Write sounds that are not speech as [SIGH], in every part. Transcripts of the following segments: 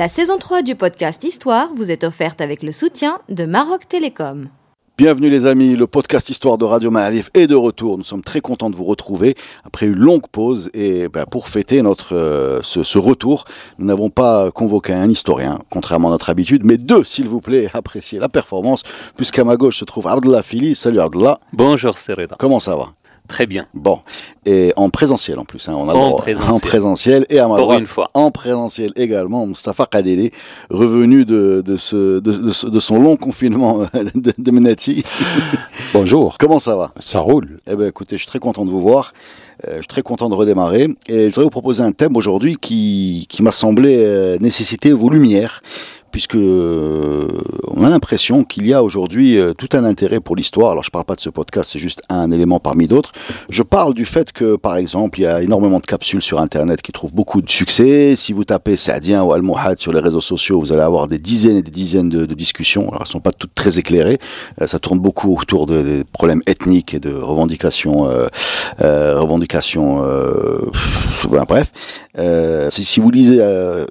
La saison 3 du podcast Histoire vous est offerte avec le soutien de Maroc Télécom. Bienvenue les amis, le podcast Histoire de Radio Ma'arif est de retour. Nous sommes très contents de vous retrouver après une longue pause et ben, pour fêter notre euh, ce, ce, retour, nous n'avons pas convoqué un historien, contrairement à notre habitude, mais deux s'il vous plaît, [LAUGHS] appréciez la performance, puisqu'à ma gauche se trouve Abdullah Fili. Salut Abdullah. Bonjour Sereda. Comment ça va? Très bien. Bon, et en présentiel en plus, hein, on a en, droit, présentiel. en présentiel et à ma Pour droite, une fois. en présentiel également, Mustafa Kadeli, revenu de, de, ce, de, de, ce- de son long confinement [LAUGHS] de, de Menati. [LAUGHS] Bonjour, Comment ça va? Ça roule. Eh bien, écoutez, je suis très content de vous voir. Euh, je suis très content de redémarrer. Et je voudrais vous proposer un thème aujourd'hui qui, qui m'a semblé euh, nécessiter vos lumières, puisque euh, on a l'impression qu'il y a aujourd'hui euh, tout un intérêt pour l'histoire. Alors, je parle pas de ce podcast, c'est juste un élément parmi d'autres. Je parle du fait que, par exemple, il y a énormément de capsules sur Internet qui trouvent beaucoup de succès. Si vous tapez Saadien ou Al-Mohad sur les réseaux sociaux, vous allez avoir des dizaines et des dizaines de, discussions. Alors, elles sont pas toutes très éclairées. Euh, ça tourne beaucoup autour de- des problèmes ethniques et de revendications, euh, euh, revendications. Euh, pff, ben, bref, si, si vous lisez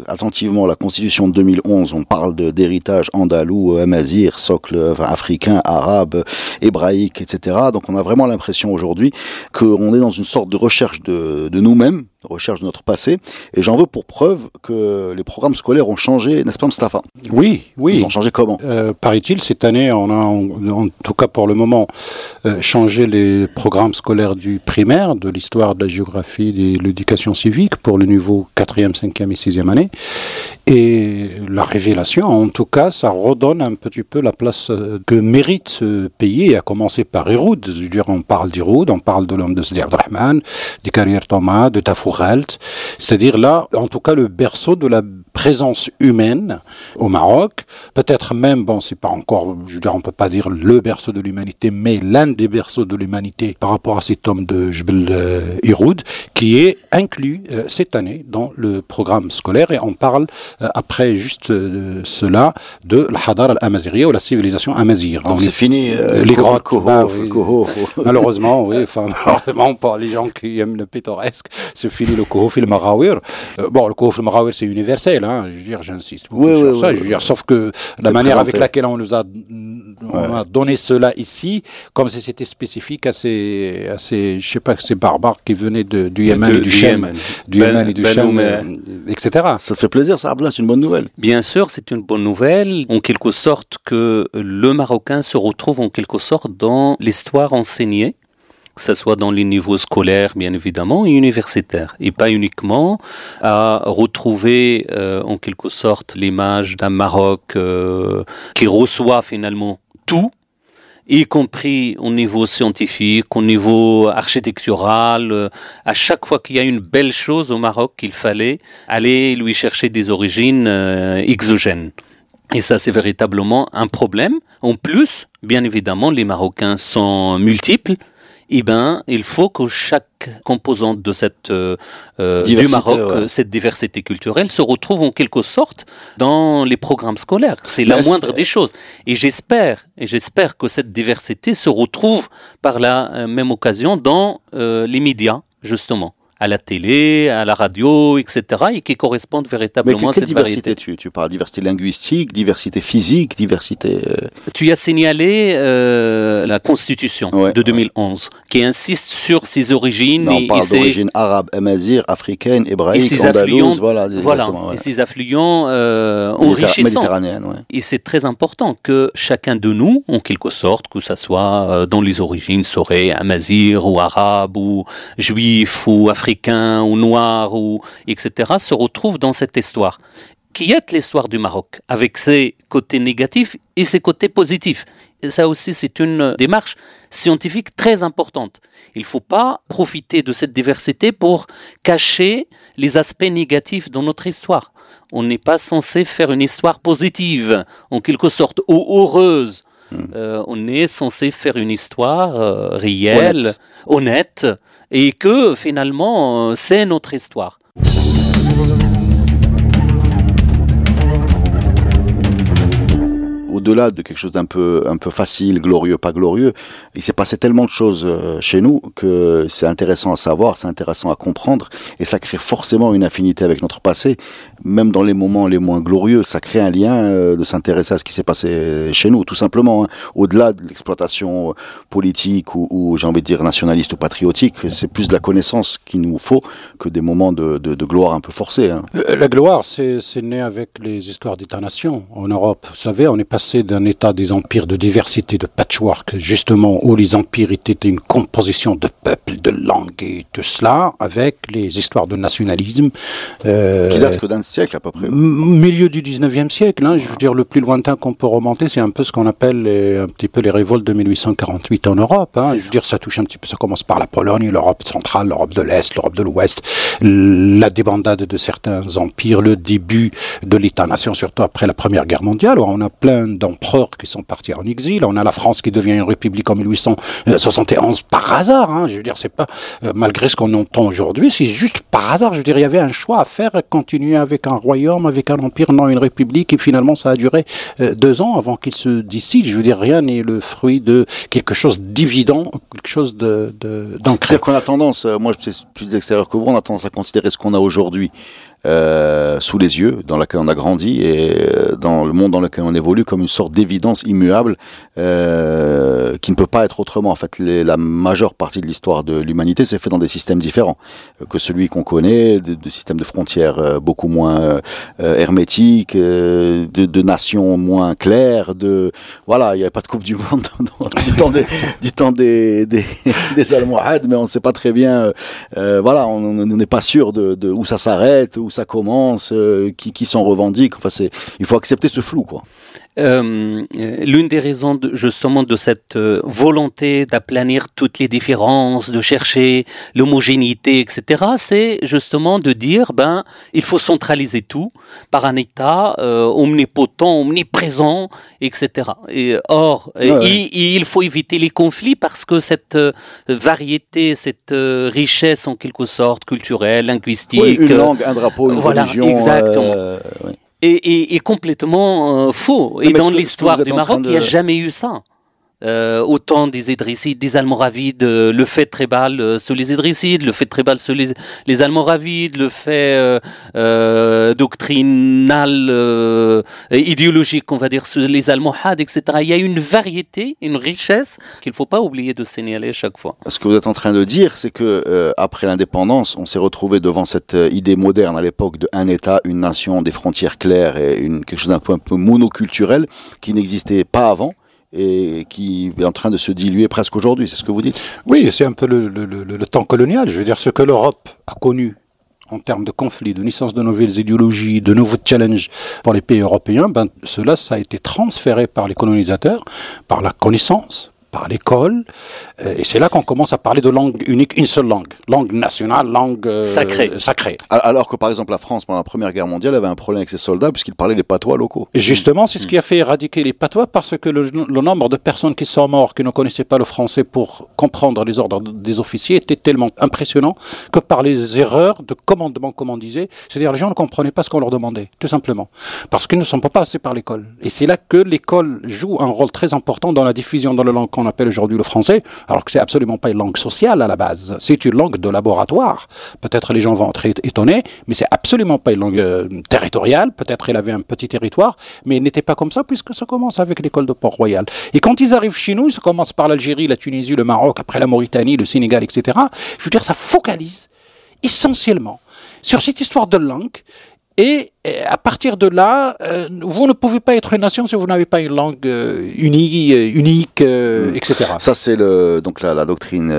attentivement la Constitution de 2011, on parle d'héritage andalou, euh, amazir, socle enfin, africain, arabe, hébraïque, etc. Donc, on a vraiment l'impression aujourd'hui qu'on est dans une sorte de recherche de, de nous-mêmes, recherche de notre passé. Et j'en veux pour preuve que les programmes scolaires ont changé, n'est-ce pas, Mustafa Oui, Ils oui. ont changé comment? Euh, Paraît-il, cette année, on a, en, en tout cas pour le moment, euh, changé les programmes scolaires du primaire, de l'histoire, de la géographie, de l'éducation civique pour le niveau 4e, 5e et 6e année. Et la révélation, en tout cas, ça redonne un petit peu la place euh, que mérite ce pays, à commencer par Héroud. Je veux dire, on parle d'Héroud, on parle de l'homme de Sidi Abdelrahman, du carrière Thomas, de C'est-à-dire là, en tout cas, le berceau de la présence humaine au Maroc. Peut-être même, bon, c'est pas encore, je veux dire, on peut pas dire le berceau de l'humanité, mais l'un des berceaux de l'humanité par rapport à cet homme de Jbel euh, Héroud, qui est inclus euh, cette année dans le programme scolaire. Et on parle euh, après juste euh, cela de la Hadar al-Amaziria ou la civilisation amazir. Donc On c'est est- fini. les Kohof, bah oui. [LAUGHS] Malheureusement, oui. Enfin, [LAUGHS] malheureusement, pour les gens qui aiment le pittoresque, c'est fini le Kohof et le Marawir. Bon, le Kohof et le Marawir, c'est universel, hein. Je veux dire, j'insiste beaucoup Oui, sur oui, ça. oui, je veux oui. dire, sauf que la manière avec laquelle on nous a, on a donné cela ici, comme si c'était spécifique à ces, à ces, je sais pas, ces barbares qui venaient de, du Yémen De- et du du Chem, Yémen. du Ben- Yémen et du Ben euh, etc. Ça te fait plaisir, ça, c'est une bonne nouvelle. Bien sûr, c'est une bonne nouvelle, en quelque sorte que le Marocain se retrouve en quelque sorte dans l'histoire enseignée, que ce soit dans les niveaux scolaires, bien évidemment, et universitaires, et pas uniquement à retrouver euh, en quelque sorte l'image d'un Maroc euh, qui reçoit finalement tout, y compris au niveau scientifique, au niveau architectural. euh, À chaque fois qu'il y a une belle chose au Maroc, qu'il fallait aller lui chercher des origines exogènes. Et ça, c'est véritablement un problème. En plus, bien évidemment, les Marocains sont multiples. Eh ben, il faut que chaque composante de cette euh, euh, du Diversité, Maroc, ouais. euh, cette diversité culturelle, se retrouve en quelque sorte dans les programmes scolaires. C'est la est-ce- moindre des choses. Et j'espère, et j'espère que cette diversité se retrouve par la même occasion dans les médias, justement, à la télé, à la radio, etc., et qui correspondent Mais véritablement à cette diversité variété. tu, tu parles? Diversité linguistique, diversité physique, diversité. euh, Tu as signalé euh, la Constitution Ouais, de 2011, qui insiste sur ses origines on et, et parle d'origine arabe, amazir, africaine, et hébraïque, ses affluents, voilà, voilà, exactement, et ses affluents euh, enrichissants. Ouais. Et c'est très important que chacun de nous, en quelque sorte, que ça soit euh, dans les origines, serait amazir ou arabe ou juif ou africain ou noir ou etc., se retrouve dans cette histoire qui est l'histoire du Maroc, avec ses côtés négatifs et ses côtés positifs? Et ça aussi, c'est une démarche scientifique très importante. Il ne faut pas profiter de cette diversité pour cacher les aspects négatifs de notre histoire. On n'est pas censé faire une histoire positive, en quelque sorte, ou heureuse, Euh, on est censé faire une histoire euh, réelle, honnête. et que finalement, euh, c'est notre histoire. au-delà de quelque chose d'un peu, un peu facile, glorieux, pas glorieux, il s'est passé tellement de choses chez nous que c'est intéressant à savoir, c'est intéressant à comprendre, et ça crée forcément une affinité avec notre passé, même dans les moments les moins glorieux, ça crée un lien euh, de s'intéresser à ce qui s'est passé chez nous, tout simplement. Hein. Au-delà de l'exploitation politique ou, ou j'ai envie de dire nationaliste ou patriotique, c'est plus de la connaissance qu'il nous faut que des moments de, de, de gloire un peu forcés. Hein. Euh, la gloire, c'est né avec les histoires d'État-nation en Europe. Vous savez, on est passé d'un état des empires de diversité, de patchwork, justement, où les empires étaient une composition de peuples, de langues et tout cela, avec les histoires de nationalisme. Euh, Qui date que d'un siècle à peu près. Milieu du 19e siècle, hein, je veux dire, le plus lointain qu'on peut remonter, c'est un peu ce qu'on appelle les, un petit peu les révoltes de 1848 en Europe. Hein. Je veux dire, ça touche un petit peu, ça commence par la Pologne, l'Europe centrale, l'Europe de l'Est, l'Europe de l'Ouest, la débandade de certains empires, le début de l'État-nation, surtout après la Première Guerre mondiale, on a plein d'empereurs qui sont partis en exil. On a la France qui devient une république en 1871 par hasard. Hein. Je veux dire, c'est pas euh, malgré ce qu'on entend aujourd'hui, c'est juste par hasard. Je veux dire, il y avait un choix à faire, continuer avec un royaume, avec un empire, non une république, et finalement ça a duré euh, deux ans avant qu'il se décide. Je veux dire, rien n'est le fruit de quelque chose d'évident, quelque chose de d'ancré. C'est-à-dire qu'on a tendance, euh, moi je suis plus extérieur que vous, on a tendance à considérer ce qu'on a aujourd'hui euh, sous les yeux, dans laquelle on a grandi et euh, dans le monde dans lequel on évolue, comme une sorte d'évidence immuable euh, qui ne peut pas être autrement. En fait, les, la majeure partie de l'histoire de l'humanité s'est fait dans des systèmes différents que celui qu'on connaît, de, de, systèmes de frontières euh, beaucoup moins euh, hermétiques, de, de, nations moins claires. De voilà, il n'y avait pas de coupe du monde [LAUGHS] du temps des du temps des des, des Almohades, mais on ne sait pas très bien. voilà, on n'est pas sûr de, de où ça s'arrête ça commence, euh, qui, qui s'en revendique. Enfin, c'est, il faut accepter ce flou, quoi. Euh, l'une des raisons de, justement de cette euh, volonté d'aplanir toutes les différences, de chercher l'homogénéité, etc., c'est justement de dire ben il faut centraliser tout par un État euh, omnipotent, omniprésent, etc. Et or, ouais, il, il, faut éviter les conflits parce que cette euh, variété, cette richesse en quelque sorte culturelle, linguistique, oui, une langue, un drapeau, une voilà, religion, exactement. Est, est, est complètement euh, faux. Et dans l'histoire du Maroc, il n'y a jamais eu ça. Euh, autant des Idrissides, des Almoravides, euh, le fait trébal euh, sur les Idrissides, le fait trébal sur les, les Almoravides, le fait euh, euh doctrinal, euh, idéologique, on va dire, sur les Almohades, etc. Il y a une variété, une richesse qu'il ne faut pas oublier de signaler chaque fois. Ce que vous êtes en train de dire, c'est que après l'indépendance, on s'est retrouvé devant cette idée moderne à l'époque de un État, une nation, des frontières claires et une, quelque chose d'un peu, un peu monoculturel qui n'existait pas avant et qui est en train de se diluer presque aujourd'hui, c'est ce que vous dites Oui, c'est un peu le, temps colonial. Je veux dire, ce que l'Europe a connu en termes de conflits, de naissance de nouvelles idéologies, de nouveaux challenges pour les pays européens, ben, cela, a été transféré par les colonisateurs, par la connaissance, par l'école. Et c'est là qu'on commence à parler de langue unique, une seule langue, langue nationale, langue euh, sacrée. sacrée. Alors que par exemple la France pendant la Première Guerre mondiale avait un problème avec ses soldats puisqu'ils parlaient les patois locaux. Justement, c'est ce qui a fait éradiquer les patois parce que le, le, nombre de personnes qui sont mortes, qui ne connaissaient pas le français pour comprendre les ordres des officiers était tellement impressionnant que par les erreurs de commandement, comme on disait, c'est-à-dire les gens ne comprenaient pas ce qu'on leur demandait, tout simplement, parce qu'ils ne sont pas passés par l'école. Et c'est là que l'école joue un rôle très important dans la diffusion dans la langue qu'on appelle aujourd'hui le français, alors que c'est absolument pas une langue sociale à la base. C'est une langue de laboratoire. Peut-être les gens vont être étonnés, mais c'est absolument pas une langue euh, territoriale. Peut-être elle avait un petit territoire, mais elle n'était pas comme ça puisque ça commence avec l'école de Port-Royal. Et quand ils arrivent chez nous, ça commence par l'Algérie, la Tunisie, le Maroc, après la Mauritanie, le Sénégal, etc. Je veux dire, ça focalise essentiellement sur cette histoire de langue et à partir de là, euh, vous ne pouvez pas être une nation si vous n'avez pas une langue euh, unie, euh, unique, euh, etc. Ça, c'est le, donc la, la doctrine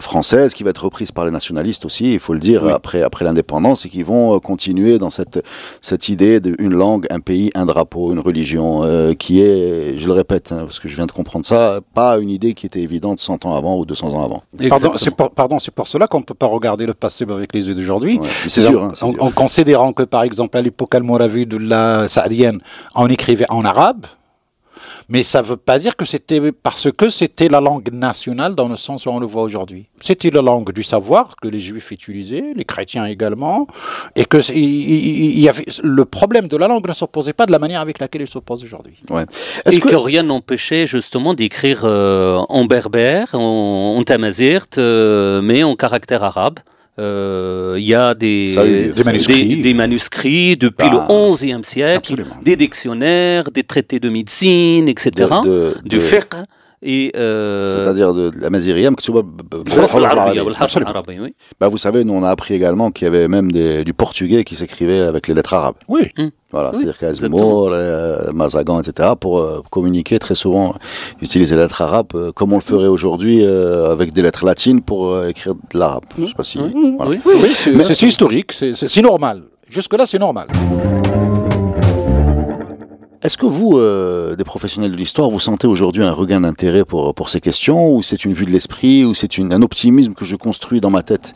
française qui va être reprise par les nationalistes aussi, il faut le dire, oui. après, après l'indépendance, et qui vont continuer dans cette, cette idée d'une langue, un pays, un drapeau, une religion, qui est, je le répète, hein, parce que je viens de comprendre ça, pas une idée qui était évidente 100 ans avant ou 200 ans avant. Pardon, c'est pour, pardon, c'est pour cela qu'on ne peut pas regarder le passé avec les yeux d'aujourd'hui. Ouais, c'est dur, hein, en, en considérant que, par exemple, à l'époque almoravide de la saadienne, on écrivait en arabe, Mais ça ne veut pas dire que c'était parce que c'était la langue nationale dans le sens où on le voit aujourd'hui. C'était la langue du savoir que les juifs utilisaient, les chrétiens également, et que il, y avait le problème de la langue ne s'opposait pas de la manière avec laquelle il s'oppose aujourd'hui. Ouais. Et que... rien n'empêchait justement d'écrire euh, en berbère, en, en tamazirt, euh, mais en caractère arabe. Euh, il y a des, des, manuscrits. des, manuscrits. depuis bah, le XIe siècle, absolument. des dictionnaires, des traités de médecine, etc. De, de, du fiqh. Et euh... C'est-à-dire de, la maziriam, que bah, vous savez, nous on a appris également qu'il y avait même des, du portugais qui s'écrivait avec les lettres arabes. Oui. Hum. Voilà, oui, c'est-à-dire qu'Azmour, euh, Mazagan, etc., pour euh, communiquer très souvent, utiliser les lettres arabes euh, comme on le ferait aujourd'hui euh, avec des lettres latines pour euh, écrire de l'arabe. Je sais pas si. Mmh, voilà. Oui, oui, oui c'est historique, c'est normal. Jusque-là, c'est normal. Est-ce que vous, euh, des professionnels de l'histoire, vous sentez aujourd'hui un regain d'intérêt pour, pour ces questions, ou c'est une vue de l'esprit, ou c'est un optimisme que je construis dans ma tête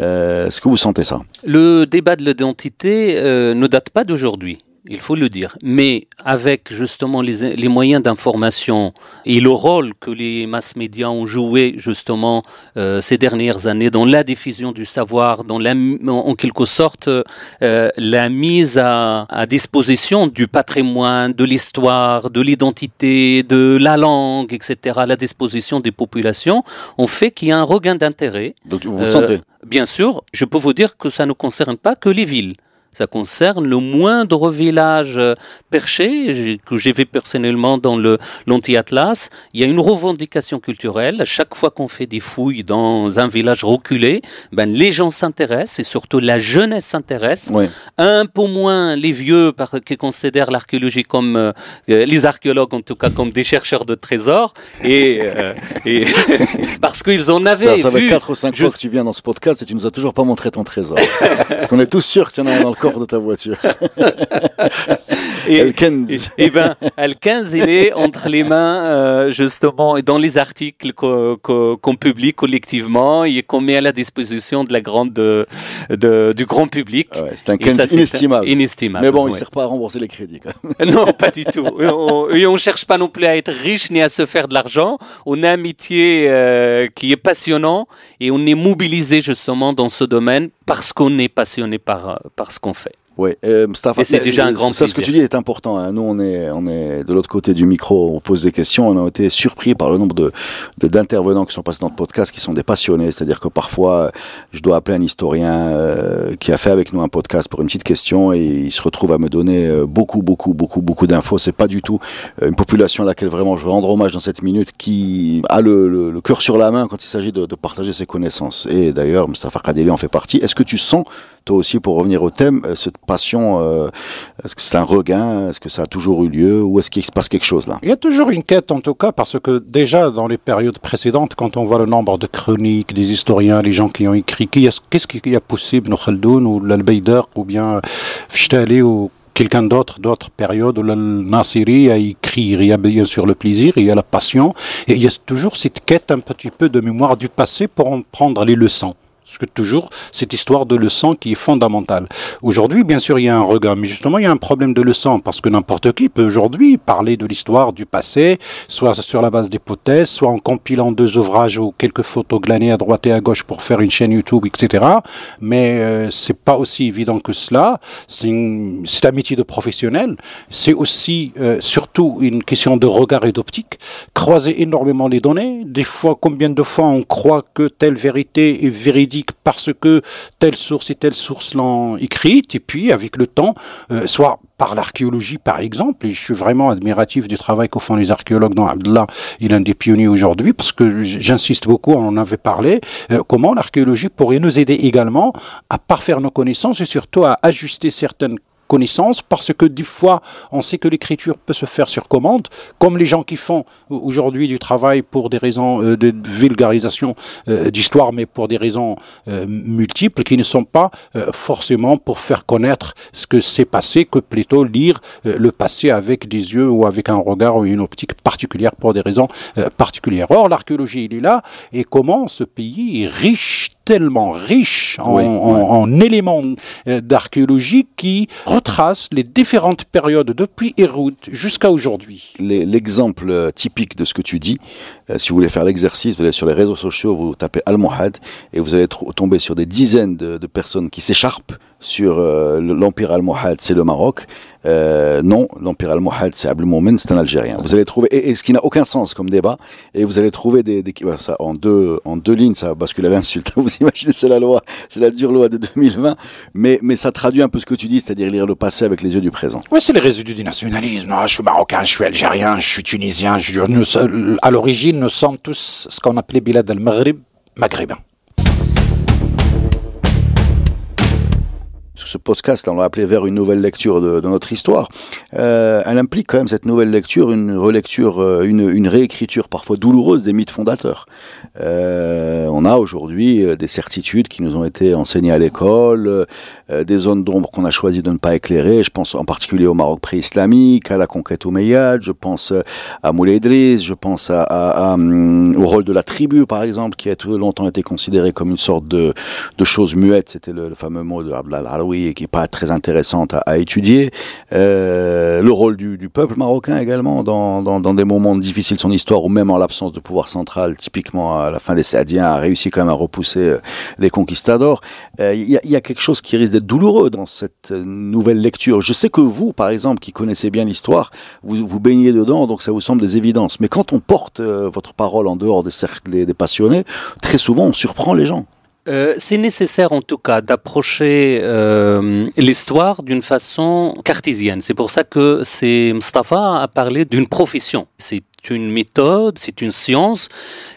euh, Est-ce que vous sentez ça? Le débat de l'identité euh, ne date pas d'aujourd'hui il faut le dire. Mais avec justement les, les moyens d'information et le rôle que les mass médias ont joué justement euh, ces dernières années dans la diffusion du savoir, dans la, en quelque sorte euh, la mise à, à, disposition du patrimoine, de l'histoire, de l'identité, de la langue, etc., à la disposition des populations, ont fait qu'il y a un regain d'intérêt. Donc vous sentez euh, Bien sûr, je peux vous dire que ça ne concerne pas que les villes. Ça concerne le moindre village euh, perché que j'ai vu personnellement dans le l'anti-atlas. Il y a une revendication culturelle. À chaque fois qu'on fait des fouilles dans un village reculé, ben les gens s'intéressent et surtout la jeunesse s'intéresse. Oui. Un peu moins les vieux parce qui considèrent l'archéologie comme euh, euh, les archéologues en tout cas comme des chercheurs de trésors et, euh, et [LAUGHS] parce qu'ils en avaient Alors, ça vu. fait 4 ou 5 fois que tu viens dans ce podcast et tu nous as toujours pas montré ton trésor. [LAUGHS] parce qu'on est tous sûrs que tu en as dans le corps de ta voiture. [LAUGHS] et, Al-Kenz. Et, et, ben, Al-Kenz, il est entre les mains, euh, justement, et dans les articles qu'on qu qu publie collectivement et qu'on met à la disposition de la grande, de, de, du grand public. Ah ouais, c'est un Kenz inestimable. inestimable. Mais bon, ouais. il sert pas à rembourser les crédits, quand [LAUGHS] même. Non, pas du tout. Et on, on cherche pas non plus à être riche ni à se faire de l'argent. On a un métier euh, qui est passionnant et on est mobilisé justement dans ce domaine parce qu'on est passionné par, par ce qu'on fait. Oui, euh, Mustafa, Et c'est déjà un grand ça, ce que tu dis est important. Hein. Nous, on est, on est de l'autre côté du micro, on pose des questions. On a été surpris par le nombre de d'intervenants qui sont passés dans le podcast, qui sont des passionnés. C'est-à-dire que parfois, je dois appeler un historien euh, qui a fait avec nous un podcast pour une petite question et il se retrouve à me donner euh, beaucoup, beaucoup, beaucoup, beaucoup d'infos. C'est pas du tout euh, une population à laquelle vraiment je veux rendre hommage dans cette minute, qui a le, le, le cœur sur la main quand il s'agit de, de, partager ses connaissances. Et d'ailleurs, Mustafa Kadeli en fait partie. Est-ce que tu sens toi aussi, pour revenir au thème, cette passion, euh, est-ce que c'est un regain? Est-ce que ça a toujours eu lieu? Ou est-ce qu'il se passe quelque chose là? Il y a toujours une quête en tout cas, parce que déjà dans les périodes précédentes, quand on voit le nombre de chroniques, des historiens, les gens qui ont écrit, qu'est-ce qu'il y a possible, Khaldoun ou l'Albeider, ou bien Fishtali ou quelqu'un d'autre, d'autres périodes où le Nassiri a écrit, il y a bien sûr le plaisir, il y a la passion, et il y a toujours cette quête un petit peu de mémoire du passé pour en prendre les leçons. Parce que toujours, cette histoire de leçon qui est fondamentale. Aujourd'hui, bien sûr, il y a un regard, mais justement, il y a un problème de leçon, parce que n'importe qui peut aujourd'hui parler de l'histoire du passé, soit sur la base d'hypothèses, soit en compilant deux ouvrages ou quelques photos glanées à droite et à gauche pour faire une chaîne YouTube, etc. Mais euh, c'est pas aussi évident que cela. C'est un métier de professionnel. C'est aussi, euh, surtout, une question de regard et d'optique. Croiser énormément les données. Des fois, combien de fois on croit que telle vérité est véridique parce que telle source et telle source l'ont écrite, et puis avec le temps, euh, soit par l'archéologie par exemple, et je suis vraiment admiratif du travail qu'au font les archéologues dont Abdullah il est un des pionniers aujourd'hui, parce que j'insiste beaucoup, on en avait parlé, euh, comment l'archéologie pourrait nous aider également à parfaire nos connaissances et surtout à ajuster certaines connaissance parce que des fois on sait que l'écriture peut se faire sur commande comme les gens qui font aujourd'hui du travail pour des raisons euh, de vulgarisation euh, d'histoire mais pour des raisons euh, multiples qui ne sont pas forcément pour faire connaître ce que s'est passé que plutôt lire le passé avec des yeux ou avec un regard ou une optique particulière pour des raisons particulières. Or l'archéologie il est là et comment ce pays est riche tellement riche en, éléments euh, d'archéologie qui retracent les différentes périodes depuis Hérout jusqu'à aujourd'hui. L'exemple typique de ce que tu dis, euh, si vous voulez faire l'exercice, vous allez sur les réseaux sociaux, vous tapez Al-Mohad et vous allez tomber sur des dizaines de, de personnes qui s'écharpent sur euh, l'empire almohade, c'est le Maroc. Euh, non, l'empire almohade, c'est Abdelmoumen, c'est un Algérien. Vous allez trouver, et, ce qui n'a aucun sens comme débat, et vous allez trouver des, des ça, en deux, en deux lignes, ça bascule à l'insulte. [LAUGHS] Vous imaginez, c'est la loi, c'est la dure loi de 2020, mais, mais ça traduit un peu ce que tu dis, c'est-à-dire lire le passé avec les yeux du présent. Oui, c'est les résidus du nationalisme. je suis marocain, je suis algérien, je suis tunisien. Je, à l'origine, nous sommes tous ce qu'on appelait Bilad al-Maghrib, maghrébins. Ce podcast, on l'a appelé vers une nouvelle lecture de, notre histoire, euh, elle implique quand même cette nouvelle lecture, une relecture, euh, une, réécriture parfois douloureuse des mythes fondateurs. Euh, on a aujourd'hui des certitudes qui nous ont été enseignées à l'école, des zones d'ombre qu'on a choisi de ne pas éclairer. Je pense en particulier au Maroc pré-islamique, à la conquête omeyyade, je pense à Moulay Idriss, je pense au rôle de la tribu, par exemple, qui a tout longtemps été considéré comme une sorte de, de chose muette. C'était le, fameux mot de Abdel Alaoui qui est pas très intéressante à, étudier. Euh, le rôle du, peuple marocain également dans, dans, des moments difficiles de son histoire ou même en l'absence de pouvoir central, typiquement à la fin des Saadiens, a réussi quand même à repousser euh, les conquistadors. Euh, il y, a, quelque chose qui risque douloureux dans cette nouvelle lecture. Je sais que vous, par exemple, qui connaissez bien l'histoire, vous, vous baignez dedans, donc ça vous semble des évidences. Mais quand on porte votre parole en dehors des cercles des passionnés, très souvent on surprend les gens. Euh, c'est nécessaire en tout cas d'approcher euh, l'histoire d'une façon cartésienne. C'est pour ça que c'est Mustafa a parlé d'une profession. C'est une méthode, c'est une science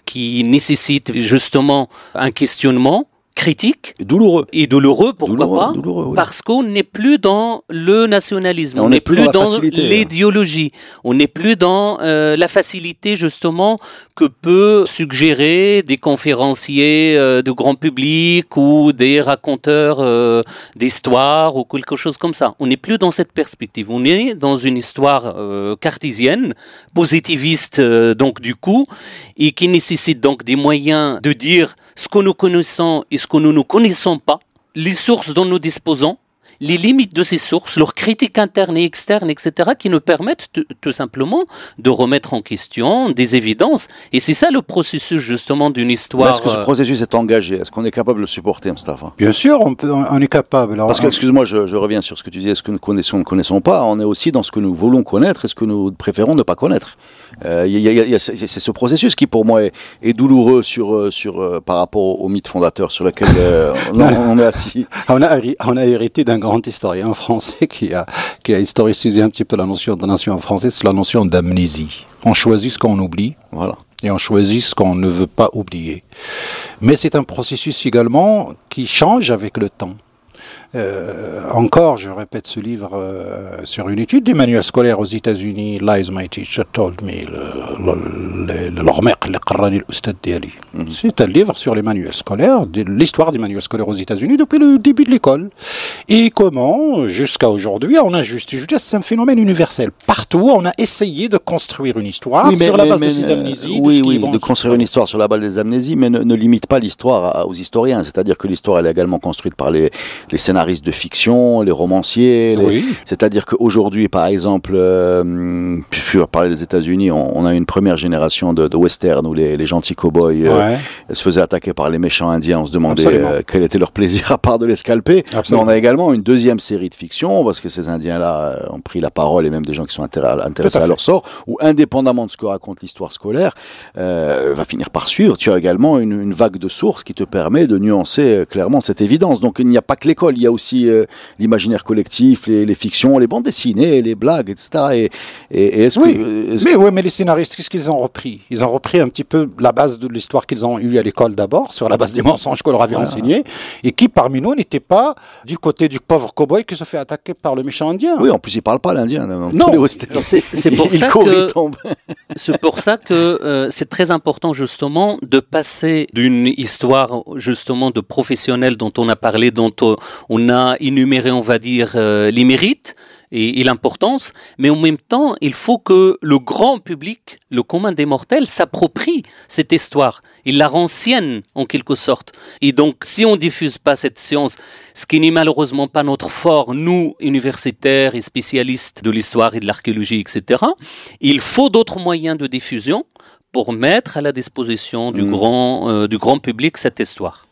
qui nécessite justement un questionnement critique et douloureux. et douloureux pourquoi pas parce qu'on n'est plus dans le nationalisme on n'est plus, dans, l'idéologie on n'est plus dans euh, la facilité justement que peut suggérer des conférenciers euh, de grand public ou des raconteurs euh, d'histoire ou quelque chose comme ça. On n'est plus dans cette perspective. On est dans une histoire cartésienne positiviste donc du coup et qui nécessite donc des moyens de dire ce que nous connaissons et ce que nous ne connaissons pas, les sources dont nous disposons, les limites de ces sources, leurs critiques internes et externes, etc., qui nous permettent tout simplement de remettre en question des évidences. Et c'est ça le processus justement d'une histoire. Est-ce que ce euh, processus est engagé? Est-ce qu'on est capable de le supporter, Mustafa? Bien sûr, on, peut, on est capable. Parce que, excuse-moi, je, je, reviens sur ce que tu disais, ce que nous connaissons, ne connaissons pas. On est aussi dans ce que nous voulons connaître et ce que nous préférons ne pas connaître. Euh, c'est ce processus qui, pour moi, est, douloureux sur, euh, sur, euh, par rapport au mythe fondateur sur lequel on, est assis. [LAUGHS] On a, on a hérité d'un grand historien français qui a, qui a historicisé un petit peu la notion de nation française, c'est la notion d'amnésie. On choisit ce qu'on oublie. Voilà et on choisit ce qu'on ne veut pas oublier. Mais c'est un processus également qui change avec le temps. Euh, encore, je répète ce livre euh, sur une étude du manuel scolaire aux États-Unis. Lies my teacher told me. C'est un livre sur les manuels scolaires, l'histoire des manuels scolaires aux États-Unis depuis le début de l'école. Et comment, jusqu'à aujourd'hui, on a juste, je c'est un phénomène universel. Partout, on a essayé de construire une histoire sur la base de ces amnésies. Oui, oui, de construire une histoire sur la base des amnésies, mais ne, limite pas l'histoire aux historiens. C'est-à-dire que l'histoire, elle est également construite par les, les scénaristes de fiction, les romanciers. C'est-à-dire qu'aujourd'hui, par exemple, euh, je vais parler des États-Unis, on, a une première génération de, de western où les, les gentils cow-boys euh, se faisaient attaquer par les méchants indiens. On se demandait euh, quel était leur plaisir à part de les scalper. Mais on a également une deuxième série de fiction parce que ces Indiens-là ont pris la parole et même des gens qui sont intéressés à, leur sort, où indépendamment de ce que raconte l'histoire scolaire, va finir par suivre. Tu as également une, une vague de sources qui te permet de nuancer clairement cette évidence. Donc il n'y a pas que l'école, il y a aussi euh, l'imaginaire collectif, les, fictions, les bandes dessinées, les blagues, etc. Et, et, est-ce oui, que, mais, ouais, mais les scénaristes, qu'est-ce qu'ils ont repris? Ils ont repris un petit peu la base de l'histoire qu'ils ont eue à l'école d'abord, sur la base des mensonges qu'on leur avait enseignés, et qui parmi nous n'était pas du côté du pauvre cowboy qui se fait attaquer par le méchant indien. Oui, en plus il parle pas l'indien. Non, c'est pour, ça que c'est pour ça que c'est très important justement de passer d'une histoire justement de professionnels dont on a parlé, dont on a énuméré, on va dire, euh, les mérites et, l'importance, mais en même temps, il faut que le grand public, le commun des mortels, s'approprie cette histoire. Il la rend sienne, en quelque sorte. Et donc, si on diffuse pas cette science, ce qui n'est malheureusement pas notre fort, nous, universitaires et spécialistes de l'histoire et de l'archéologie, etc., il faut d'autres moyens de diffusion pour mettre à la disposition du, mmh. grand, euh, du grand public cette histoire.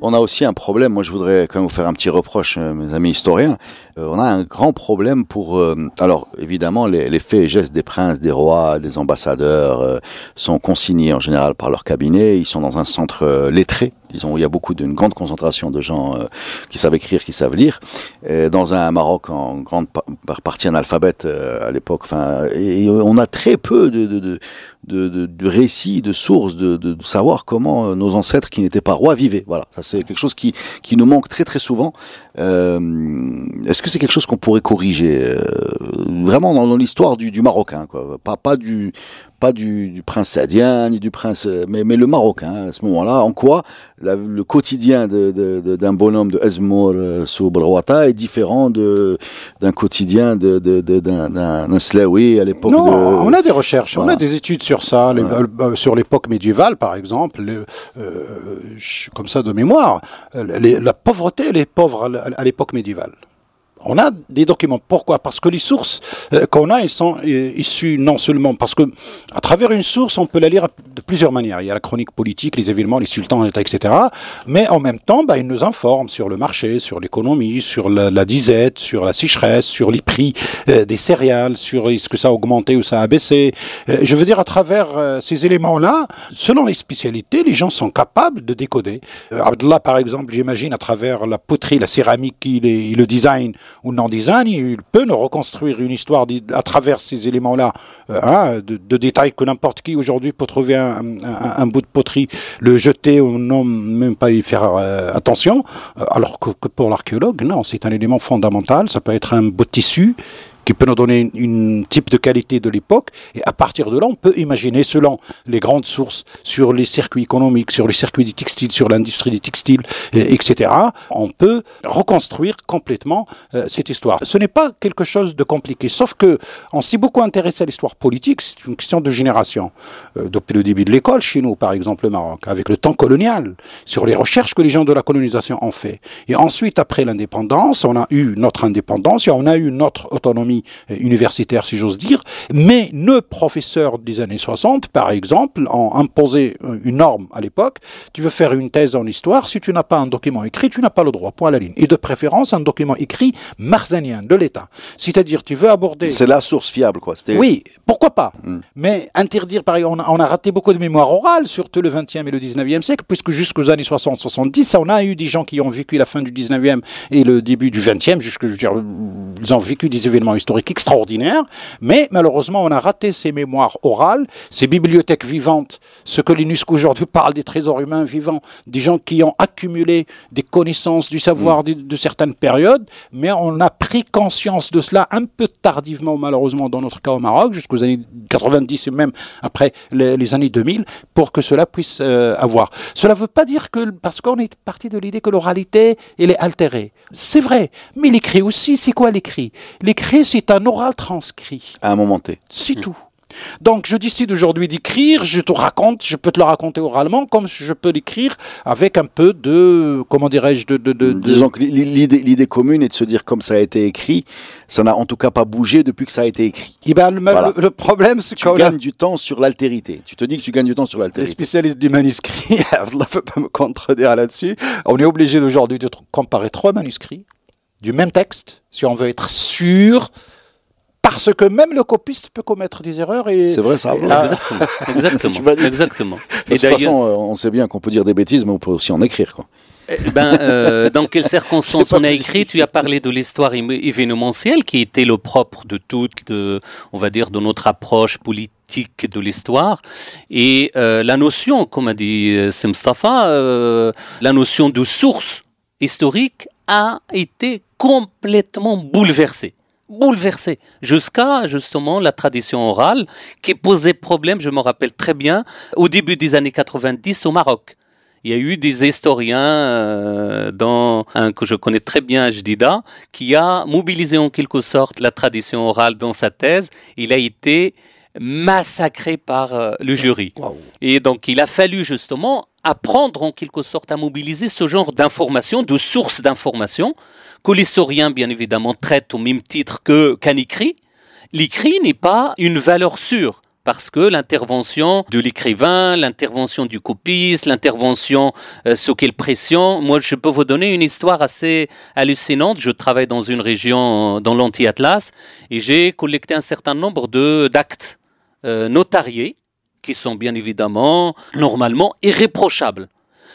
On a aussi un problème, moi je voudrais quand même vous faire un petit reproche, euh, mes amis historiens. Euh, on a un grand problème pour... Euh, alors évidemment, les, faits et gestes des princes, des rois, des ambassadeurs sont consignés en général par leur cabinet. Ils sont dans un centre lettré, disons, où il y a beaucoup d'une grande concentration de gens qui savent écrire, qui savent lire. Dans un Maroc en grande partie analphabète à l'époque. Enfin, on a très peu de, de, de, de, récits, de sources, de, savoir comment nos ancêtres qui n'étaient pas rois vivaient. Voilà, ça c'est quelque chose qui, qui nous manque très très souvent. Euh, Est-ce que c'est quelque chose qu'on pourrait corriger euh, vraiment dans, dans l'histoire du, du marocain, quoi Pas pas du pas du, du, prince sadien ni du prince, mais, mais le marocain à ce moment-là. En quoi le quotidien d'un de, de, bonhomme de Ezmour euh, est différent d'un quotidien d'un Slaoui à l'époque Non, on a des recherches, on a des études sur ça, euh, sur l'époque médiévale par exemple, euh, comme ça de mémoire. la pauvreté, elle est pauvre à l'époque médiévale. On a des documents. Pourquoi? Parce que les sources euh, qu'on a, elles sont euh, issues non seulement parce que à travers une source, on peut la lire de plusieurs manières. Il y a la chronique politique, les événements, les sultans, etc. Mais en même temps, bah, ils nous informent sur le marché, sur l'économie, sur la, disette, sur la sécheresse, sur les prix euh, des céréales, sur est-ce que ça a augmenté ou ça a baissé. je veux dire, à travers ces éléments-là, selon les spécialités, les gens sont capables de décoder. Abdullah, par exemple, j'imagine, à travers la poterie, la céramique, il, est, le design ou non-design, il peut nous reconstruire une histoire à travers ces éléments-là, euh, hein, de, détails que n'importe qui aujourd'hui peut trouver un, bout de poterie, le jeter ou non, même pas y faire euh, attention, euh, alors que, que pour l'archéologue, non, c'est un élément fondamental, ça peut être un de tissu, qui peut nous donner une, type de qualité de l'époque. Et à partir de là, on peut imaginer, selon les grandes sources sur les circuits économiques, sur les circuits du textile, sur l'industrie du textile, etc., on peut reconstruire complètement euh, cette histoire. Ce n'est pas quelque chose de compliqué, sauf que on s'est beaucoup intéressé à l'histoire politique, c'est une question de génération. Euh, depuis le début de l'école, chez nous, par exemple, le Maroc, avec le temps colonial, sur les recherches que les gens de la colonisation ont fait. Et ensuite, après l'indépendance, on a eu notre indépendance et on a eu notre autonomie universitaire, si j'ose dire, mais nos professeurs des années 60, par exemple, ont imposé une norme à l'époque. Tu veux faire une thèse en histoire, si tu n'as pas un document écrit, tu n'as pas le droit, point à la ligne. Et de préférence, un document écrit marzanien, de l'État. C'est-à-dire, tu veux aborder... C'est la source fiable, quoi. Oui, pourquoi pas? Hmm. Mais interdire, par exemple, on a, raté beaucoup de mémoire orale, surtout le 20e et le 19e siècle, puisque jusqu'aux années 60-70, on a eu des gens qui ont vécu la fin du 19e et le début du 20e, jusque, je veux dire, ils ont vécu des événements historiques historique extraordinaire, mais malheureusement, on a raté ces mémoires orales, ces bibliothèques vivantes, ce que l'UNESCO aujourd'hui [LAUGHS] parle des trésors humains vivants, des gens qui ont accumulé des connaissances, du savoir mm. de, certaines périodes, mais on a pris conscience de cela un peu tardivement, malheureusement, dans notre cas au Maroc, jusqu'aux années 90 et même après les, années 2000, pour que cela puisse euh, avoir. Cela ne veut pas dire que, parce qu'on est parti de l'idée que l'oralité, elle est altérée. C'est vrai, mais l'écrit aussi, c'est quoi l'écrit? L'écrit, c'est un oral transcrit. À un moment T. C'est tout. Donc je décide aujourd'hui d'écrire, je te raconte, je peux te le raconter oralement comme je peux l'écrire avec un peu de, comment dirais-je, de, de, Disons que l'idée commune est de se dire comme ça a été écrit, ça n'a en tout cas pas bougé depuis que ça a été écrit. Et eh ben, le, problème c'est que... Tu gagnes du temps sur l'altérité. Tu te dis que tu gagnes du temps sur l'altérité. Les spécialistes du manuscrit, [LAUGHS] ne peut pas me contredire là-dessus, on est obligé aujourd'hui de comparer trois manuscrits du même texte, si on veut être sûr, parce que même le copiste peut commettre des erreurs. Et, c'est vrai ça. exactement. [LAUGHS] exactement. [LAUGHS] De toute façon, euh, on sait bien qu'on peut dire des bêtises, mais on peut aussi en écrire. Quoi. Eh ben, euh, dans quelles [LAUGHS] circonstances on a écrit Tu as parlé de l'histoire événementielle qui était le propre de toute, on va dire, de notre approche politique de l'histoire et euh, la notion, comme a dit euh, la notion de source historique a été complètement bouleversée bouleversé, jusqu'à justement la tradition orale qui posait problème, je me rappelle très bien, au début des années 90 au Maroc. Il y a eu des historiens, euh, dont un que je connais très bien, Jdida, qui a mobilisé en quelque sorte la tradition orale dans sa thèse. Il a été massacré par euh, le jury. Et donc il a fallu justement apprendre en quelque sorte à mobiliser ce genre d'informations, de sources d'informations, que l'historien bien évidemment traite au même titre que qu'un écrit. L'écrit n'est pas une valeur sûre parce que l'intervention de l'écrivain, l'intervention du copiste, l'intervention euh, sous quelle pression. Moi, je peux vous donner une histoire assez hallucinante. Je travaille dans une région dans l'anti-Atlas et j'ai collecté un certain nombre de d'actes euh, notariés qui sont bien évidemment normalement irréprochables.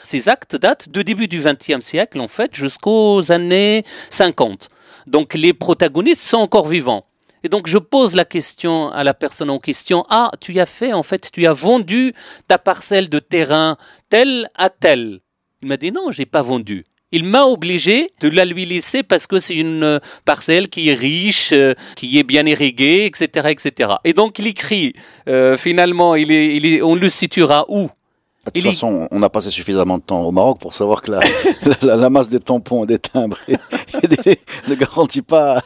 Ces actes datent du début du XXe siècle, en fait, jusqu'aux années 50. Donc les protagonistes sont encore vivants. Et donc je pose la question à la personne en question, ah, tu as fait, en fait, tu as vendu ta parcelle de terrain telle à telle. Il m'a dit non, j'ai pas vendu. Il m'a obligé de la lui laisser parce que c'est une euh, parcelle qui est riche, euh, qui est bien irriguée, etc., etc. Et donc il écrit, euh, finalement, il est, il est, on le situera où? De toute façon, on a passé suffisamment de temps au Maroc pour savoir que la, [LAUGHS] la, masse des tampons, des timbres ne garantit pas,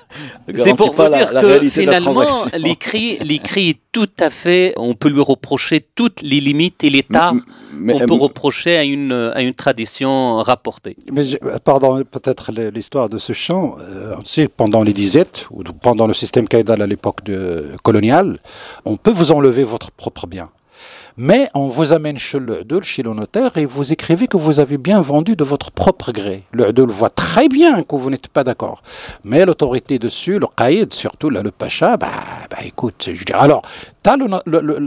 ne garantit pour pas la, la, réalité finalement, de la transaction. L'écrit, l'écrit est tout à fait, on peut lui reprocher toutes les limites et l'état qu'on peut reprocher à une, à une tradition rapportée. Mais pardon, peut-être l'histoire de ce chant, euh, on sait pendant les disettes, ou pendant le système Kaïdal à l'époque coloniale, on peut vous enlever votre propre bien. Mais on vous amène chez le chez le notaire, et vous écrivez que vous avez bien vendu de votre propre gré. Le le voit très bien que vous n'êtes pas d'accord. Mais l'autorité dessus, le caïd, surtout le pacha, bah, bah écoute, je dirais, alors,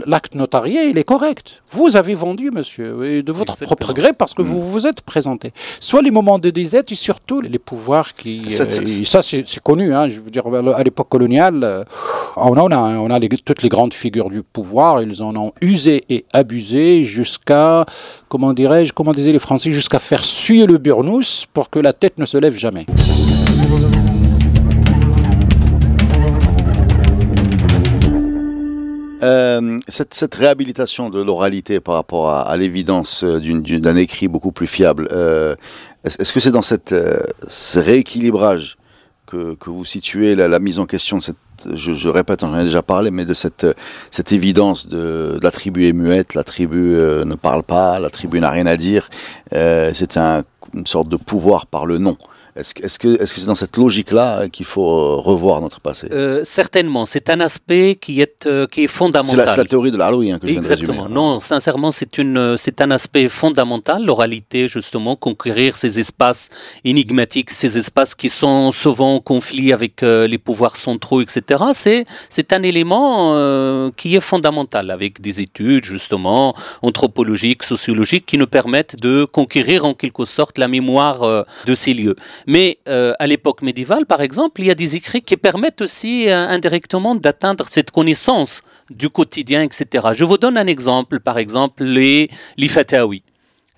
l'acte notarié, il est correct. Vous avez vendu, monsieur, de votre propre gré parce que vous mm. vous êtes présenté. Soit les moments de disette et surtout les pouvoirs qui... Euh, ça, c'est connu, hein, je veux dire, à l'époque coloniale, euh, on a, on a, toutes les grandes figures du pouvoir, ils en ont usé et abusé jusqu'à, comment dirais-je, comment disaient les Français, jusqu'à faire suer le burnous pour que la tête ne se lève jamais. Euh, cette, cette, réhabilitation de l'oralité par rapport à, à l'évidence euh, d'un écrit beaucoup plus fiable, euh, est-ce que c'est dans cette, euh, ce rééquilibrage que, que, vous situez la, la, mise en question de cette, je, je répète, j'en ai déjà parlé, mais de cette, cette évidence de, de la tribu est muette, la tribu ne parle pas, la tribu n'a rien à dire, c'est un, une sorte de pouvoir par le nom. Est-ce est -ce que c'est -ce c'est dans cette logique-là qu'il faut euh, revoir notre passé? Euh, Certainement. C'est un aspect qui est, euh, qui est fondamental. C'est la, théorie de l'Halloween hein, que je viens de résumer. Non, sincèrement, c'est une, c'est un aspect fondamental. L'oralité, justement, conquérir ces espaces énigmatiques, ces espaces qui sont souvent en conflit avec euh, les pouvoirs centraux, etc. C'est, c'est un élément euh, qui est fondamental avec des études, justement, anthropologiques, sociologiques, qui nous permettent de conquérir en quelque sorte la mémoire de ces lieux. Mais euh, à l'époque médiévale, par exemple, il y a des écrits qui permettent aussi euh, indirectement d'atteindre cette connaissance du quotidien, etc. Je vous donne un exemple, par exemple, les, les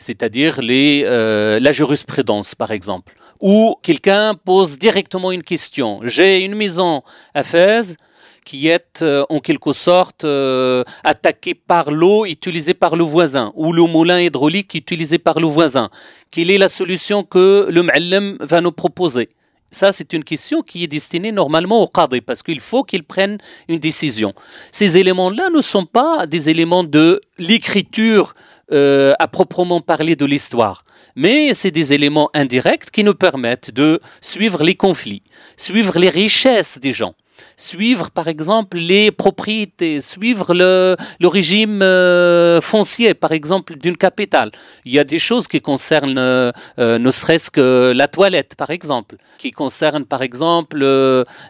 c'est-à-dire euh, la jurisprudence, par exemple, où quelqu'un pose directement une question. J'ai une maison à Fès, qui est euh, en quelque sorte euh, attaqué par l'eau utilisée par le voisin ou le moulin hydraulique utilisé par le voisin. Quelle est la solution que le M'allam va nous proposer? Ça, c'est une question qui est destinée normalement au qadi parce qu'il faut qu'il prenne une décision. Ces éléments-là ne sont pas des éléments de l'écriture euh, à proprement parler de l'histoire, mais c'est des éléments indirects qui nous permettent de suivre les conflits, suivre les richesses des gens suivre par exemple les propriétés, suivre le, le régime euh, foncier par exemple d'une capitale. Il y a des choses qui concernent euh, euh, ne serait-ce que la toilette par exemple, qui concernent par exemple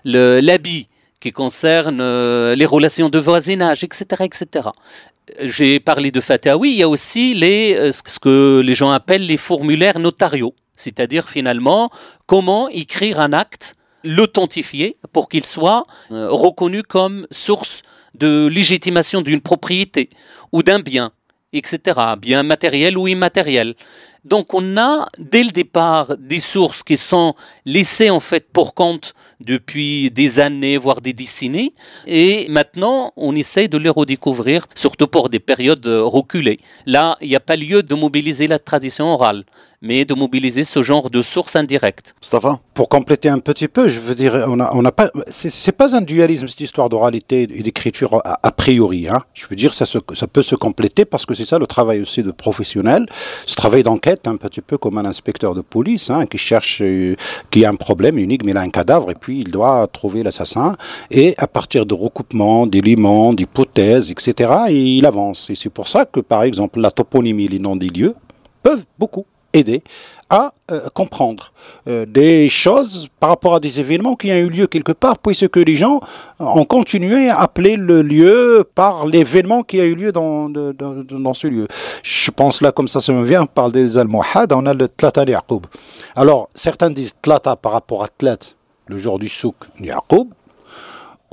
l'habit, qui concernent les relations de voisinage, etc. etc. J'ai parlé de Fatawi, il y a aussi les, ce que les gens appellent les formulaires notariaux, c'est-à-dire finalement comment écrire un acte l'authentifier pour qu'il soit euh, reconnu comme source de légitimation d'une propriété ou d'un bien, etc., bien matériel ou immatériel. Donc on a dès le départ des sources qui sont laissées en fait pour compte depuis des années, voire des décennies, et maintenant on essaye de les redécouvrir, surtout pour des périodes reculées. Là, il n'y a pas lieu de mobiliser la tradition orale mais de mobiliser ce genre de sources indirectes. Mustafa Pour compléter un petit peu, je veux dire, on a pas, c'est pas un dualisme cette histoire d'oralité et d'écriture a, a, priori. Hein. Je veux dire, ça, se, ça peut se compléter parce que c'est ça le travail aussi de professionnel, ce travail d'enquête, un petit peu comme un inspecteur de police hein, qui cherche, euh, qui a un problème unique, mais il a un cadavre et puis il doit trouver l'assassin et à partir de recoupements, d'éléments, d'hypothèses, etc., il avance. Et c'est pour ça que, par exemple, la toponymie, les noms des lieux peuvent beaucoup aider à euh, comprendre euh, des choses par rapport à des événements qui ont eu lieu quelque part, puisque les gens ont continué à appeler le lieu par l'événement qui a eu lieu dans, dans ce lieu. Je pense là, comme ça, ça me vient, on parle des Almohad, on a le Tlata Yaqub. Alors, certains disent Tlata par rapport à Tlat, le jour du souk Yaqub,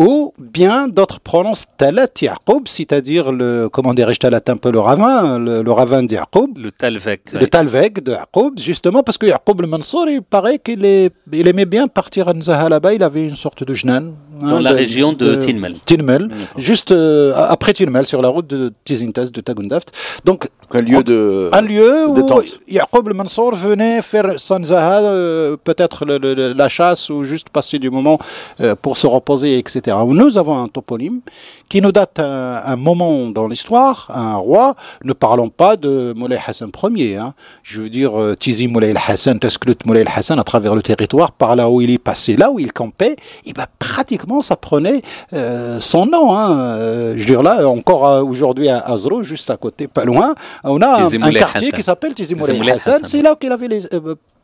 ou bien d'autres prononcent Talat Yaqub, c'est-à-dire le, comment dirais-je, Talat un peu le ravin, le, le ravin de Yaqub. Le Talvek. Le Talvek de Yaqub, justement, parce que Yaqub le Mansour, il paraît qu'il il aimait bien partir à Nzaha là-bas, il avait une sorte de jnan. Dans hein, la de, région de, de Tinmel. Tinmel, juste euh, après Tinmel, sur la route de Tizintas, de Tagundaft. Donc, un lieu de un lieu où Yaqub le Mansour venait faire son Zaha, euh, peut-être le, le, la chasse ou juste passer du moment euh, pour se reposer, etc. Nous avons un toponyme qui nous date un, un moment dans l'histoire, un roi. Ne parlons pas de Moulay Hassan Ier. Hein. Je veux dire, euh, Tizi Moulay Hassan, Tesklut Moulay Hassan à travers le territoire, par là où il est passé, là où il campait, et ben pratiquement ça prenait euh, son nom. Hein. Euh, je veux dire là, encore aujourd'hui à Azro, juste à côté, pas loin, on a un, un, quartier Hassan. qui s'appelle Tizi Moulay Hassan. C'est là qu'il avait les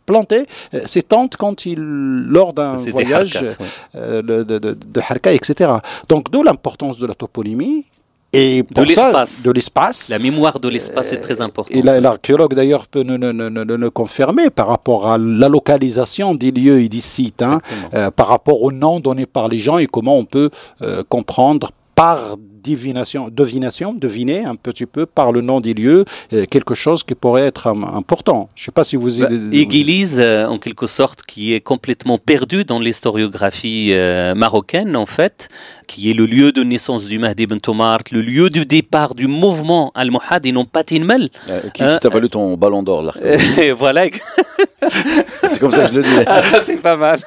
planté ses tentes quand il, lors d'un voyage harkat, euh, de, de, de, Harka, etc. Donc, d'où l'importance de la toponymie. Et de l'espace. De l'espace. La mémoire de l'espace est très importante. Et l'archéologue d'ailleurs peut nous, nous, confirmer par rapport à la localisation des lieux et des sites, hein, euh, par rapport au nom donné par les gens et comment on peut euh, comprendre par divination, devination, deviner un petit peu par le nom des lieux euh, quelque chose qui pourrait être important. Je ne sais pas si vous... Bah, Église, euh, en quelque sorte, qui est complètement perdu dans l'historiographie euh, marocaine, en fait, qui est le lieu de naissance du Mahdi Ben Tomart, le lieu du départ du mouvement Al-Muhad et non pas Tinmel. Euh, qui t'a valu ton ballon d'or, là [LAUGHS] Voilà. [LAUGHS] c'est comme ça que je le dis. [LAUGHS] Ah, ça, c'est pas mal.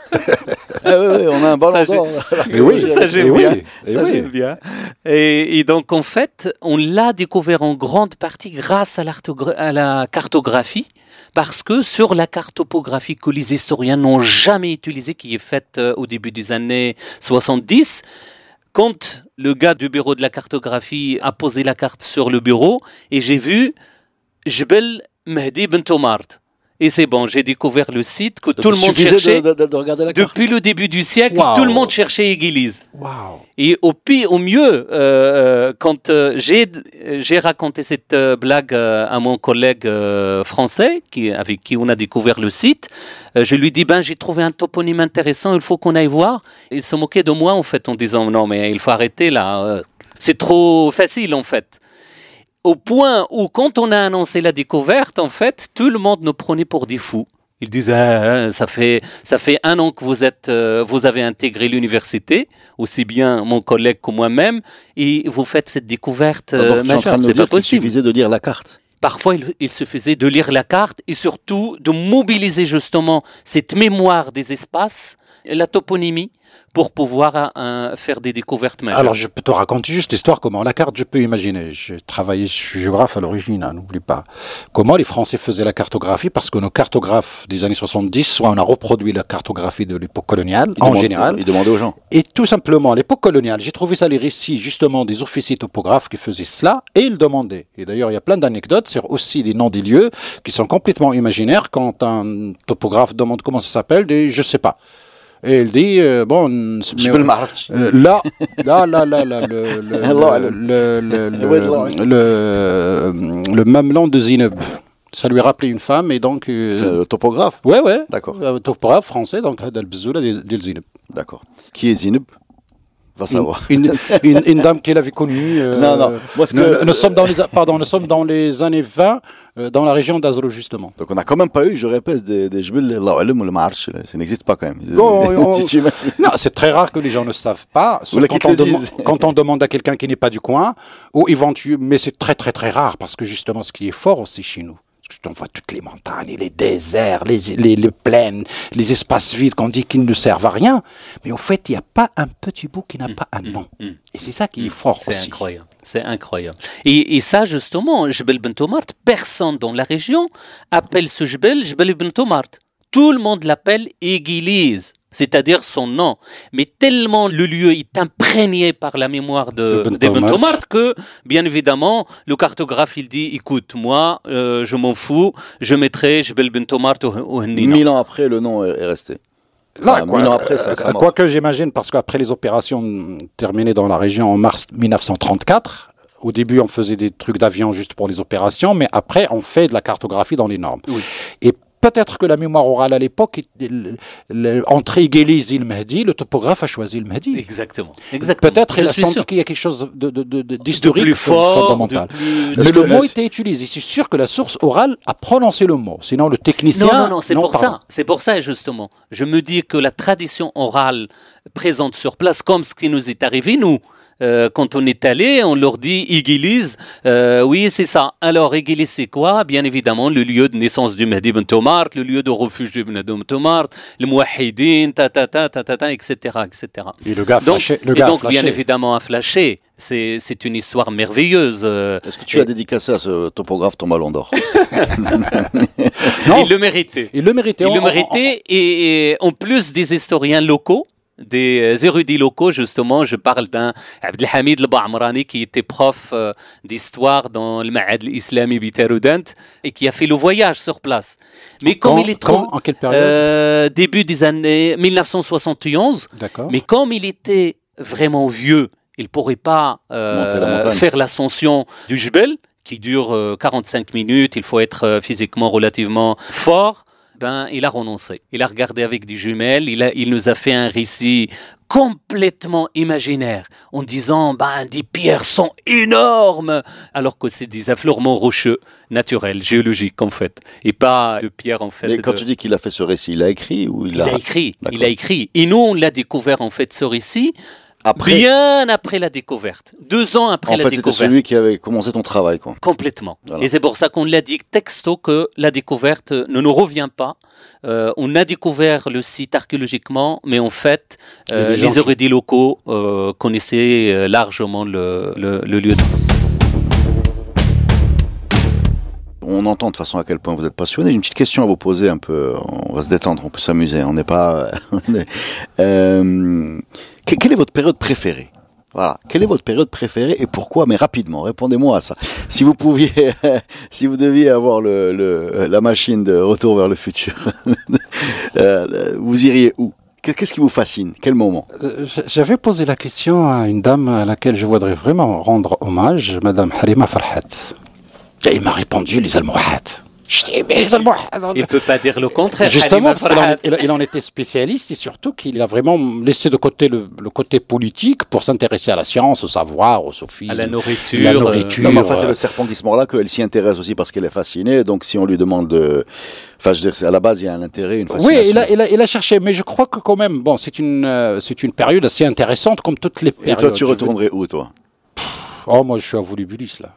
ah, oui, oui, on a un ballon d'or. Oui, ça j'aime bien. Oui, ça j'aime bien. Et, et, donc, en fait, on l'a découvert en grande partie grâce à, la cartographie parce que sur la carte topographique que les historiens n'ont jamais utilisée, qui est faite euh, au début des années 70, quand le gars du bureau de la cartographie a posé la carte sur le bureau, et j'ai vu Jbel Mehdi Ben Tomart. Et c'est bon, j'ai découvert le site que Donc tout le monde cherchait. De, de, de regarder la depuis le début du siècle, Wow. tout le monde cherchait Église. Wow. Et au pire, au mieux, euh, quand euh, j'ai raconté cette euh, blague euh, à mon collègue euh, français, qui avec qui on a découvert le site, euh, je lui dis ben j'ai trouvé un toponyme intéressant, il faut qu'on aille voir. Il se moquait de moi en fait en disant non mais il faut arrêter là, euh, c'est trop facile en fait. Au point où quand on a annoncé la découverte, en fait, tout le monde nous prenait pour des fous. Ils disaient ah, ça fait ça fait un an que vous êtes euh, vous avez intégré l'université aussi bien mon collègue que moi-même et vous faites cette découverte Donc, euh, majeure c'est pas possible suffisait de lire la carte. parfois il, il suffisait de lire la carte et surtout de mobiliser justement cette mémoire des espaces la toponymie pour pouvoir euh, faire des découvertes majeures. Alors, je peux te raconter juste l'histoire comment la carte, je peux imaginer. J'ai travaillé, je suis géographe à l'origine, hein, n'oublie pas. Comment les Français faisaient la cartographie, parce que nos cartographes des années 70, soit on a reproduit la cartographie de l'époque coloniale, Ils en demandent- général, Ils demandaient aux gens. et tout simplement, à l'époque coloniale, j'ai trouvé ça les récits justement des officiers topographes qui faisaient cela, et ils demandaient. Et d'ailleurs, il y a plein d'anecdotes sur aussi les noms des lieux qui sont complètement imaginaires quand un topographe demande comment ça s'appelle, des je sais pas. Et il dit, euh, bon, Je peux le معرفتش. euh, là, là, là, là, là, le, le, Allah le, alam. le, le, le, Ouais, Allah le, le mamelon de Zineb. Ça lui rappelait une femme et donc, euh, Euh, Le topographe. ouais, ouais, D'accord. euh, topographe français, donc, هذا البزولة ديال ديال زينب. D'accord. Qui est Zineb Va savoir. Une, une, une dame qu'elle avait connue. euh, Non, non. Moi, ce nous, que- nous sommes dans les, pardon, nous sommes dans les années 20, euh, dans la région d'Azro, justement. Donc on n'a quand même pas eu, je répète, des, des jebel, Allah alam ou le marche, ça n'existe pas quand même. Oh, oh, [LAUGHS] imagines. Non, c'est très rare que les gens ne savent pas, sauf quand, on disent. [LAUGHS] quand on demande à quelqu'un qui n'est pas du coin, ou éventuellement, mais c'est très très très rare, parce que justement, ce qui est fort aussi chez nous, on voit toutes les montagnes, les déserts, les, les, les plaines, les espaces vides qu'on dit qu'ils ne servent à rien, mais au fait, il n'y a pas un petit bout qui n'a pas un nom. Et c'est ça qui est fort C'est aussi. incroyable. C'est incroyable. Et, et ça, justement, Jebel Bentomart, personne dans la région appelle ce Jebel Jebel Bentomart. Tout le monde l'appelle église, c'est-à-dire son nom. Mais tellement le lieu est imprégné par la mémoire de, De. Bentomart que, bien évidemment, le cartographe, il dit, écoute, moi, euh, je m'en fous, je mettrai Jebel Bentomart au, au Hennina. Mille ans après, le nom est est resté. Là, Ah, quoi, mille ans après, ça- euh, ça quoique j'imagine, parce qu'après les opérations terminées dans la région en mars 1934, au début on faisait des trucs d'avion juste pour les opérations, mais après on fait de la cartographie dans les normes. Oui. Et peut-être que la mémoire orale à l'époque, entre Iguélis et le Mahdi, le topographe a choisi le Mahdi. Exactement. Exactement. Peut-être il a senti sûr. qu'il y a quelque chose de, de, de- de- De d'historique plus fort, fondamental. de plus- Mais le mot était utilisé. C'est sûr que la source orale a prononcé le mot. Sinon, le technicien. Non, non, non, c'est pour pardon. ça. C'est pour ça, justement. Je me dis que la tradition orale présente sur place, comme ce qui nous est arrivé, nous, euh, quand on est allé, on leur dit Igilise. Euh, oui, c'est ça. Alors, Igilise, c'est quoi? Bien évidemment, le lieu de naissance du Mahdi Ben Tomart, le lieu de refuge du Mahdi Ben Tomart, le Mouahidin, ta, ta, ta, ta, ta, ta, etc., etc. Et le gars Donc, flashé. Le et gars donc bien évidemment, a flashé. C'est c'est une histoire merveilleuse. euh, Est-ce que tu as dédicacé à ce topographe ton ballon d'or? [LAUGHS] Non, il le méritait. il le méritait. Il On- le on- méritait et, et en plus des historiens locaux, des euh, érudits locaux, justement, je parle d'un Abdelhamid al qui était prof euh, d'histoire dans le Ma'ad al-Islami Bitaroudant et qui a fait le voyage sur place. Mais Quand- comme il est quand trop- En quelle période euh, début des années 1971, D'accord. mais comme il était vraiment vieux, il pourrait pas euh, la faire l'ascension du Jbel, qui dure euh, 45 minutes, il faut être physiquement relativement fort. Ben, il a renoncé. Il a regardé avec des jumelles. Il, a, il nous a fait un récit complètement imaginaire, en disant, ben, des pierres sont énormes, alors que c'est des affleurements rocheux, naturels, géologiques en fait, et pas de pierres en fait. Mais quand de- tu dis qu'il a fait ce récit, il a écrit ou il, il a écrit, il a écrit. Et nous, on l'a découvert en fait ce récit Après, bien après la découverte, deux ans après en la fait, c'était découverte. celui qui avait commencé ton travail, quoi. Complètement. Voilà. Et c'est pour ça qu'on l'a dit texto que la découverte ne nous revient pas. Euh, on a découvert le site archéologiquement, mais en fait, euh, les qui- érudits locaux euh, connaissaient largement le, le- le lieu. On entend de toute façon à quel point vous êtes passionné. Une petite question à vous poser un peu. On va se détendre, on peut s'amuser. On n'est pas. [LAUGHS] Euh, que- quelle est votre période préférée Voilà. Quelle est votre période préférée et pourquoi Mais rapidement, répondez-moi à ça. [LAUGHS] Si vous pouviez, [LAUGHS] si vous deviez avoir le, le- la machine de retour vers le futur, [LAUGHS] euh, vous iriez où Qu'est- Qu'est-ce qui vous fascine Quel moment Euh, J'avais posé la question à une dame à laquelle je voudrais vraiment rendre hommage, Madame Halima Farhat. Et il m'a répondu les Almohades. Il ne peut pas dire le contraire. Justement, parce qu'il en, il en était spécialiste et surtout qu'il a vraiment laissé de côté le, le côté politique pour s'intéresser à la science, au savoir, au sophisme. à la nourriture. La euh, nourriture. Non, mais enfin, c'est euh, le serpent qui se mord là qu'elle s'y intéresse aussi parce qu'elle est fascinée. Donc, si on lui demande de, enfin, je veux dire, c'est- à la base, il y a un intérêt, une Oui, fascination. il a, il, a, il a cherché, mais je crois que quand même, bon, c'est une, euh, c'est une période assez intéressante comme toutes les Et périodes. toi, tu retournerais où, toi? Oh, moi, je suis à Volubilis, là.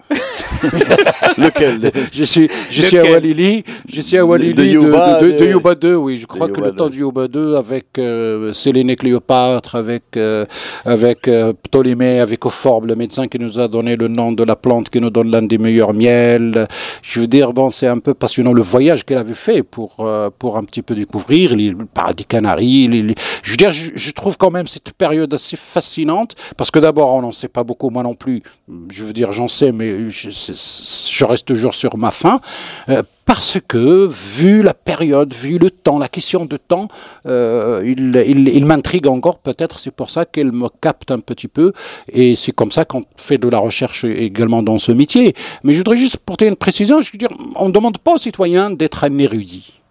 [LAUGHS] Lequel Je suis, je suis à Walili, je suis à Walili De Yuba, de, de, Yuba 2, oui. Je crois que Yuba le temps 2. du Yuba 2 avec euh, Céline et Cléopâtre, avec, euh, avec euh, Ptolémée, avec Ophorbe, le médecin qui nous a donné le nom de la plante qui nous donne l'un des meilleurs miels. Je veux dire, bon, c'est un peu passionnant le voyage qu'elle avait fait pour, euh, pour un petit peu découvrir les le paradis Canaries. les- Je veux dire, je, je trouve quand même cette période assez fascinante parce que d'abord, on n'en sait pas beaucoup, moi non plus. Je veux dire, j'en sais, mais je, reste toujours sur ma faim. Euh, parce que, vu la période, vu le temps, la question de temps, euh, il, il, il m'intrigue encore. Peut-être c'est pour ça qu'elle me capte un petit peu. Et c'est comme ça qu'on fait de la recherche également dans ce métier. Mais je voudrais juste porter une précision. Je veux dire, on ne demande pas aux citoyens d'être un érudit.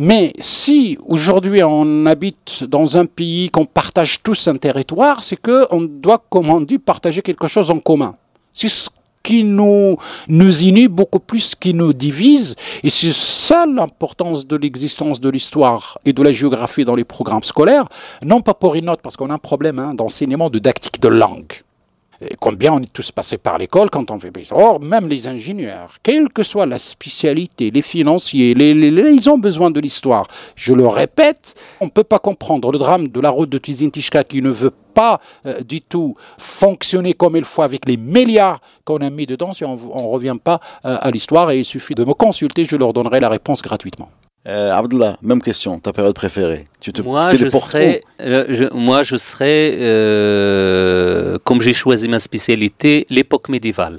Mais si aujourd'hui on habite dans un pays qu'on partage tous un territoire, c'est qu'on doit, comme on dit, partager quelque chose en commun. C'est ce qui nous, nous unit beaucoup plus qui nous divise. Et c'est ça l'importance de l'existence de l'histoire et de la géographie dans les programmes scolaires. Non pas pour une note, parce qu'on a un problème hein, d'enseignement didactique de langue. Combien on est tous passés par l'école quand on fait Or, même les ingénieurs, quelle que soit la spécialité, les financiers, ils ont besoin de l'histoire. Je le répète, on ne peut pas comprendre le drame de la route de Tizintishka qui ne veut pas euh, du tout fonctionner comme il faut avec les milliards qu'on a mis dedans si on ne revient pas euh, à l'histoire. Et il suffit de me consulter, je leur donnerai la réponse gratuitement. Euh, Abdullah, même question, ta période préférée Tu te moi, je serais, euh, moi, je serais, euh, comme j'ai choisi ma spécialité, l'époque médiévale.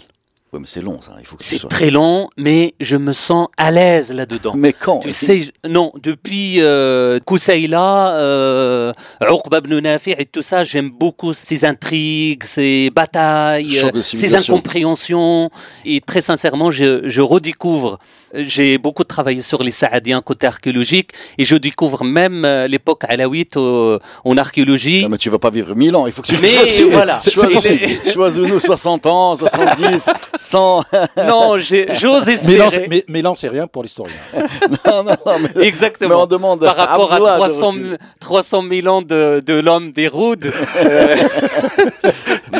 Oui, mais c'est long, ça. Il faut que c'est très long, mais je me sens à l'aise là-dedans. Mais quand? Tu sais, non, depuis euh, Koussaïla, euh, et tout ça, j'aime beaucoup ces intrigues, ces batailles, ces incompréhensions. Et très sincèrement, je, je redécouvre j'ai beaucoup travaillé sur les Saadiens côté archéologique et je découvre même euh, l'époque alawite en archéologie. Non, mais tu vas pas vivre mille ans, il faut que tu mais [LAUGHS] [LAUGHS] voilà. Choisis-nous 60 ans, 70, 100. [LAUGHS] non, j'ose espérer. Mais, mais, c'est rien pour l'historien. non, non, non, mais, Exactement. Mais on demande Par rapport à 300, 300 000 ans de, de l'homme des Roudes.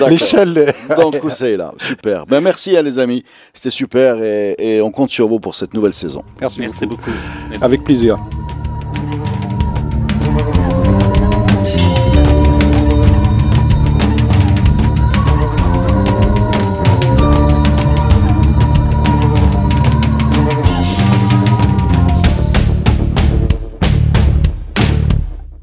L'échelle. Donc, c'est là. Super. Ben, merci, à hein, les amis. C'était super et, et on compte sur vous pour cette nouvelle saison. Merci, beaucoup. Avec plaisir.